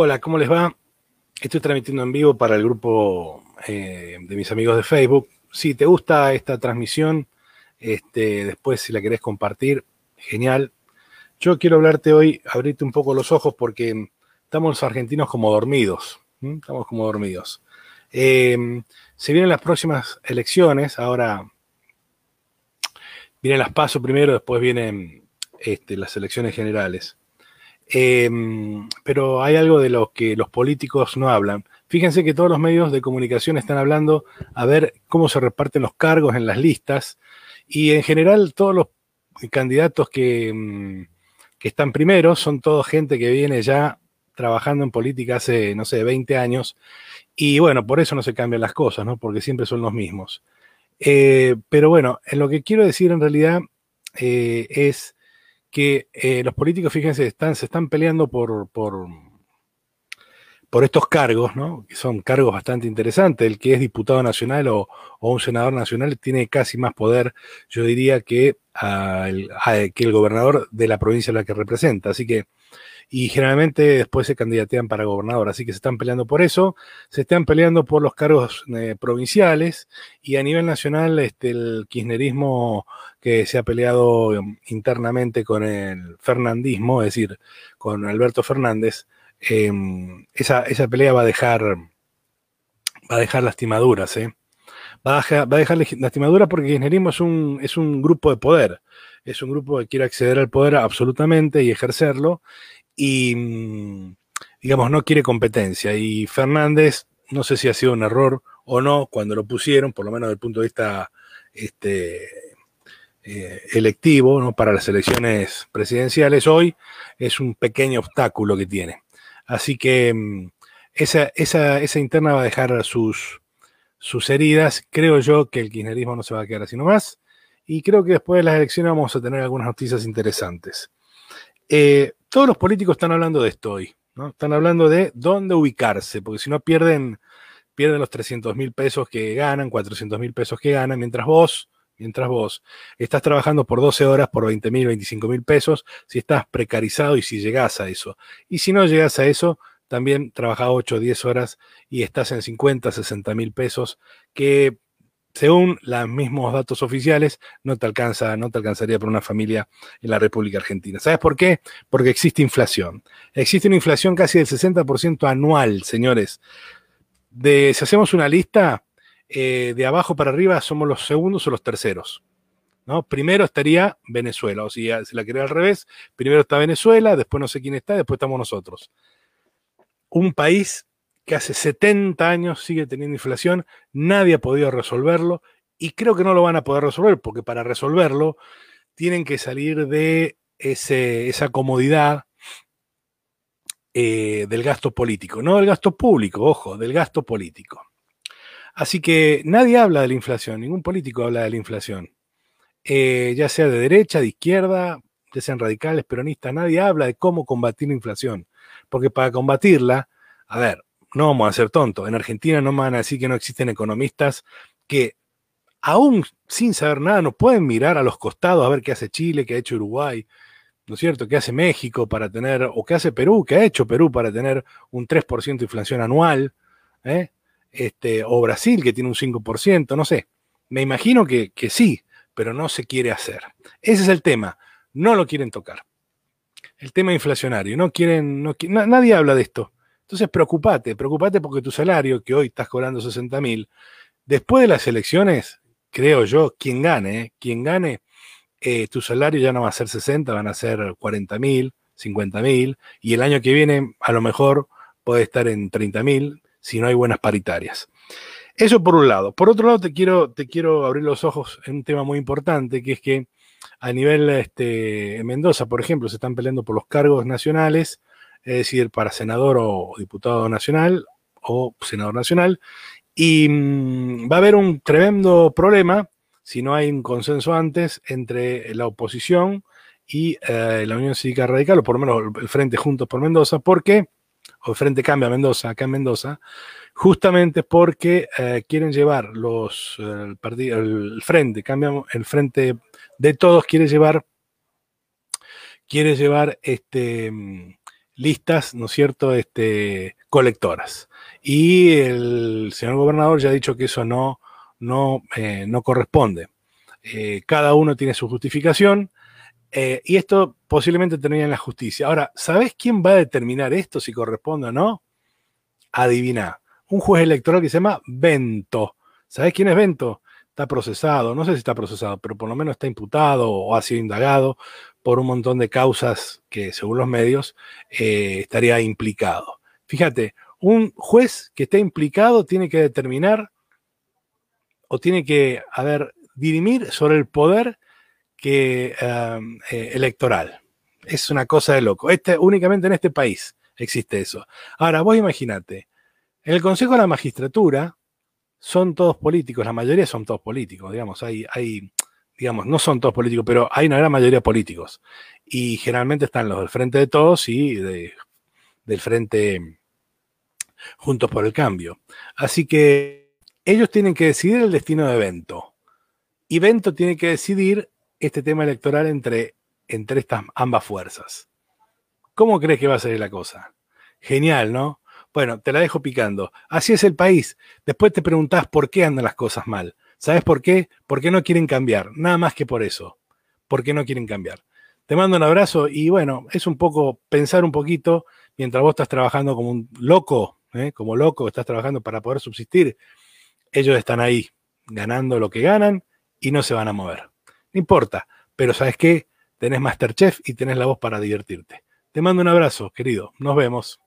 Hola, ¿cómo les va? Estoy transmitiendo en vivo para el grupo eh, de mis amigos de Facebook. Si te gusta esta transmisión, este, después si la querés compartir, genial. Yo quiero hablarte hoy, abrirte un poco los ojos porque estamos los argentinos como dormidos. Estamos como dormidos. Eh, se vienen las próximas elecciones, ahora vienen las pasos primero, después vienen este, las elecciones generales. Em, pero hay algo de lo que los políticos no hablan. Fíjense que todos los medios de comunicación están hablando a ver cómo se reparten los cargos en las listas y en general todos los candidatos que, mm, que están primero son toda gente que viene ya trabajando en política hace, no sé, 20 años y bueno, por eso no se cambian las cosas, ¿no? Porque siempre son los mismos. Eh, pero bueno, en lo que quiero decir en realidad eh, es que eh, los políticos, fíjense, están, se están peleando por, por, por, estos cargos, ¿no? Que son cargos bastante interesantes. El que es diputado nacional o, un senador nacional tiene casi más poder, yo diría, que, que el gobernador de la provincia a la que representa. Así que y generalmente después se candidatean para gobernador, así que se están peleando por eso, se están peleando por los cargos eh, provinciales y a nivel nacional este, el kirchnerismo que se ha peleado em, internamente con el fernandismo, es decir, con Alberto Fernández, em, esa, esa, pelea va a dejar, va a dejar lastimaduras, ¿eh? Va a, dejar, va a dejar lastimaduras porque kirchnerismo es un, es un grupo de poder, es un grupo que quiere acceder al poder absolutamente y ejercerlo, y, mm, digamos, no quiere competencia. Y Fernández, no sé si ha sido un error o no cuando lo pusieron, por lo menos desde el punto de vista este, eh, electivo, ¿no? para las elecciones presidenciales, hoy es un pequeño obstáculo que tiene. Así que mm, esa, esa, interna va a dejar sus, sus heridas. Creo yo que el kirchnerismo no se va a quedar así nomás. Y creo que después de las elecciones vamos a tener algunas noticias interesantes. Eh, todos los políticos están hablando de esto hoy, ¿no? Están hablando de dónde ubicarse, porque si no pierden, pierden los 300 mil pesos que ganan, 400 mil pesos que ganan, mientras vos, mientras vos estás trabajando por 12 horas por 20 mil, 25 mil pesos, si estás precarizado y si llegás a eso. Y si no llegas a eso, también trabajas 8 o 10 horas y estás en 50, 60 mil pesos, que según los mismos datos oficiales, no te alcanza, no te alcanzaría por una familia en la República Argentina. ¿Sabes por qué? Porque existe inflación. Existe una inflación casi del 60% anual, señores. De, si hacemos una lista, eh, de abajo para arriba somos los segundos o los terceros. ¿no? Primero estaría Venezuela, o si se la quería al revés, primero está Venezuela, después no sé quién está, después estamos nosotros. Un país que hace 70 años sigue teniendo inflación, nadie ha podido resolverlo y creo que no lo van a poder resolver porque para resolverlo tienen que salir de ese, esa comodidad eh, del gasto político, no del gasto público, ojo, del gasto político. Así que nadie habla de la inflación, ningún político habla de la inflación, eh, ya sea de derecha, de izquierda, ya sean radicales, peronistas, nadie habla de cómo combatir la inflación, porque para combatirla, a ver, no vamos a ser tontos. En Argentina no me van a decir que no existen economistas que, aún sin saber nada, nos pueden mirar a los costados a ver qué hace Chile, qué ha hecho Uruguay, ¿no es cierto? ¿Qué hace México para tener, o qué hace Perú, qué ha hecho Perú para tener un 3% de inflación anual, ¿eh? Este, o Brasil que tiene un 5%, no sé. Me imagino que, sí, pero no se quiere hacer. Ese es el tema. No lo quieren tocar. El tema inflacionario. No quieren, no, nadie habla de esto. Entonces, preocupate, preocupate porque tu salario, que hoy estás cobrando 60 mil, después de las elecciones, creo yo, quien gane, ¿eh? quien gane, eh, tu salario ya no va a ser 60, van a ser 40 mil, 50 mil, y el año que viene a lo mejor puede estar en 30 mil si no hay buenas paritarias. Eso por un lado. Por otro lado, te quiero, te quiero abrir los ojos en un tema muy importante, que es que a nivel este, en Mendoza, por ejemplo, se están peleando por los cargos nacionales es decir, para senador o diputado nacional o senador nacional. Y mm, va a haber un tremendo problema si no hay un consenso antes entre la oposición y eh, la Unión Cívica Radical, o por lo menos el Frente Juntos por Mendoza, porque, o el Frente Cambia Mendoza, acá en Mendoza, justamente porque eh, quieren llevar los, el, Frente, cambia, el Frente de Todos quiere llevar, quiere llevar este, listas, ¿no es cierto?, este, colectoras. Y el señor gobernador ya ha dicho que eso no, no, eh, no corresponde. Eh, cada uno tiene su justificación eh, y esto posiblemente termine en la justicia. Ahora, ¿sabes quién va a determinar esto, si corresponde o no? Adivina. Un juez electoral que se llama Bento. ¿Sabes quién es Bento? Está procesado, no sé si está procesado, pero por lo menos está imputado o ha sido indagado por un montón de causas que, según los medios, eh, estaría implicado. Fíjate, un juez que esté implicado tiene que determinar o tiene que, a ver, dirimir sobre el poder que, um, eh, electoral. Es una cosa de loco. Este, únicamente en este país existe eso. Ahora, vos imagínate, en el Consejo de la Magistratura son todos políticos, la mayoría son todos políticos, digamos, hay, hay, digamos, no son todos políticos, pero hay una gran mayoría políticos. Y generalmente están los del Frente de Todos y del Frente Juntos por el Cambio. Así que ellos tienen que decidir el destino de Bento. Y Bento tiene que decidir este tema electoral entre, entre estas ambas fuerzas. ¿Cómo crees que va a ser la cosa? Genial, ¿no? Bueno, te la dejo picando. Así es el país. Después te preguntás por qué andan las cosas mal. ¿Sabes por qué? Porque no quieren cambiar. Nada más que por eso. Porque no quieren cambiar. Te mando un abrazo y bueno, es un poco pensar un poquito mientras vos estás trabajando como un loco, ¿eh? como loco, estás trabajando para poder subsistir. Ellos están ahí ganando lo que ganan y no se van a mover. Importa, pero ¿sabes qué? Tenés Masterchef y tenés la voz para divertirte. Te mando un abrazo, querido. Nos vemos.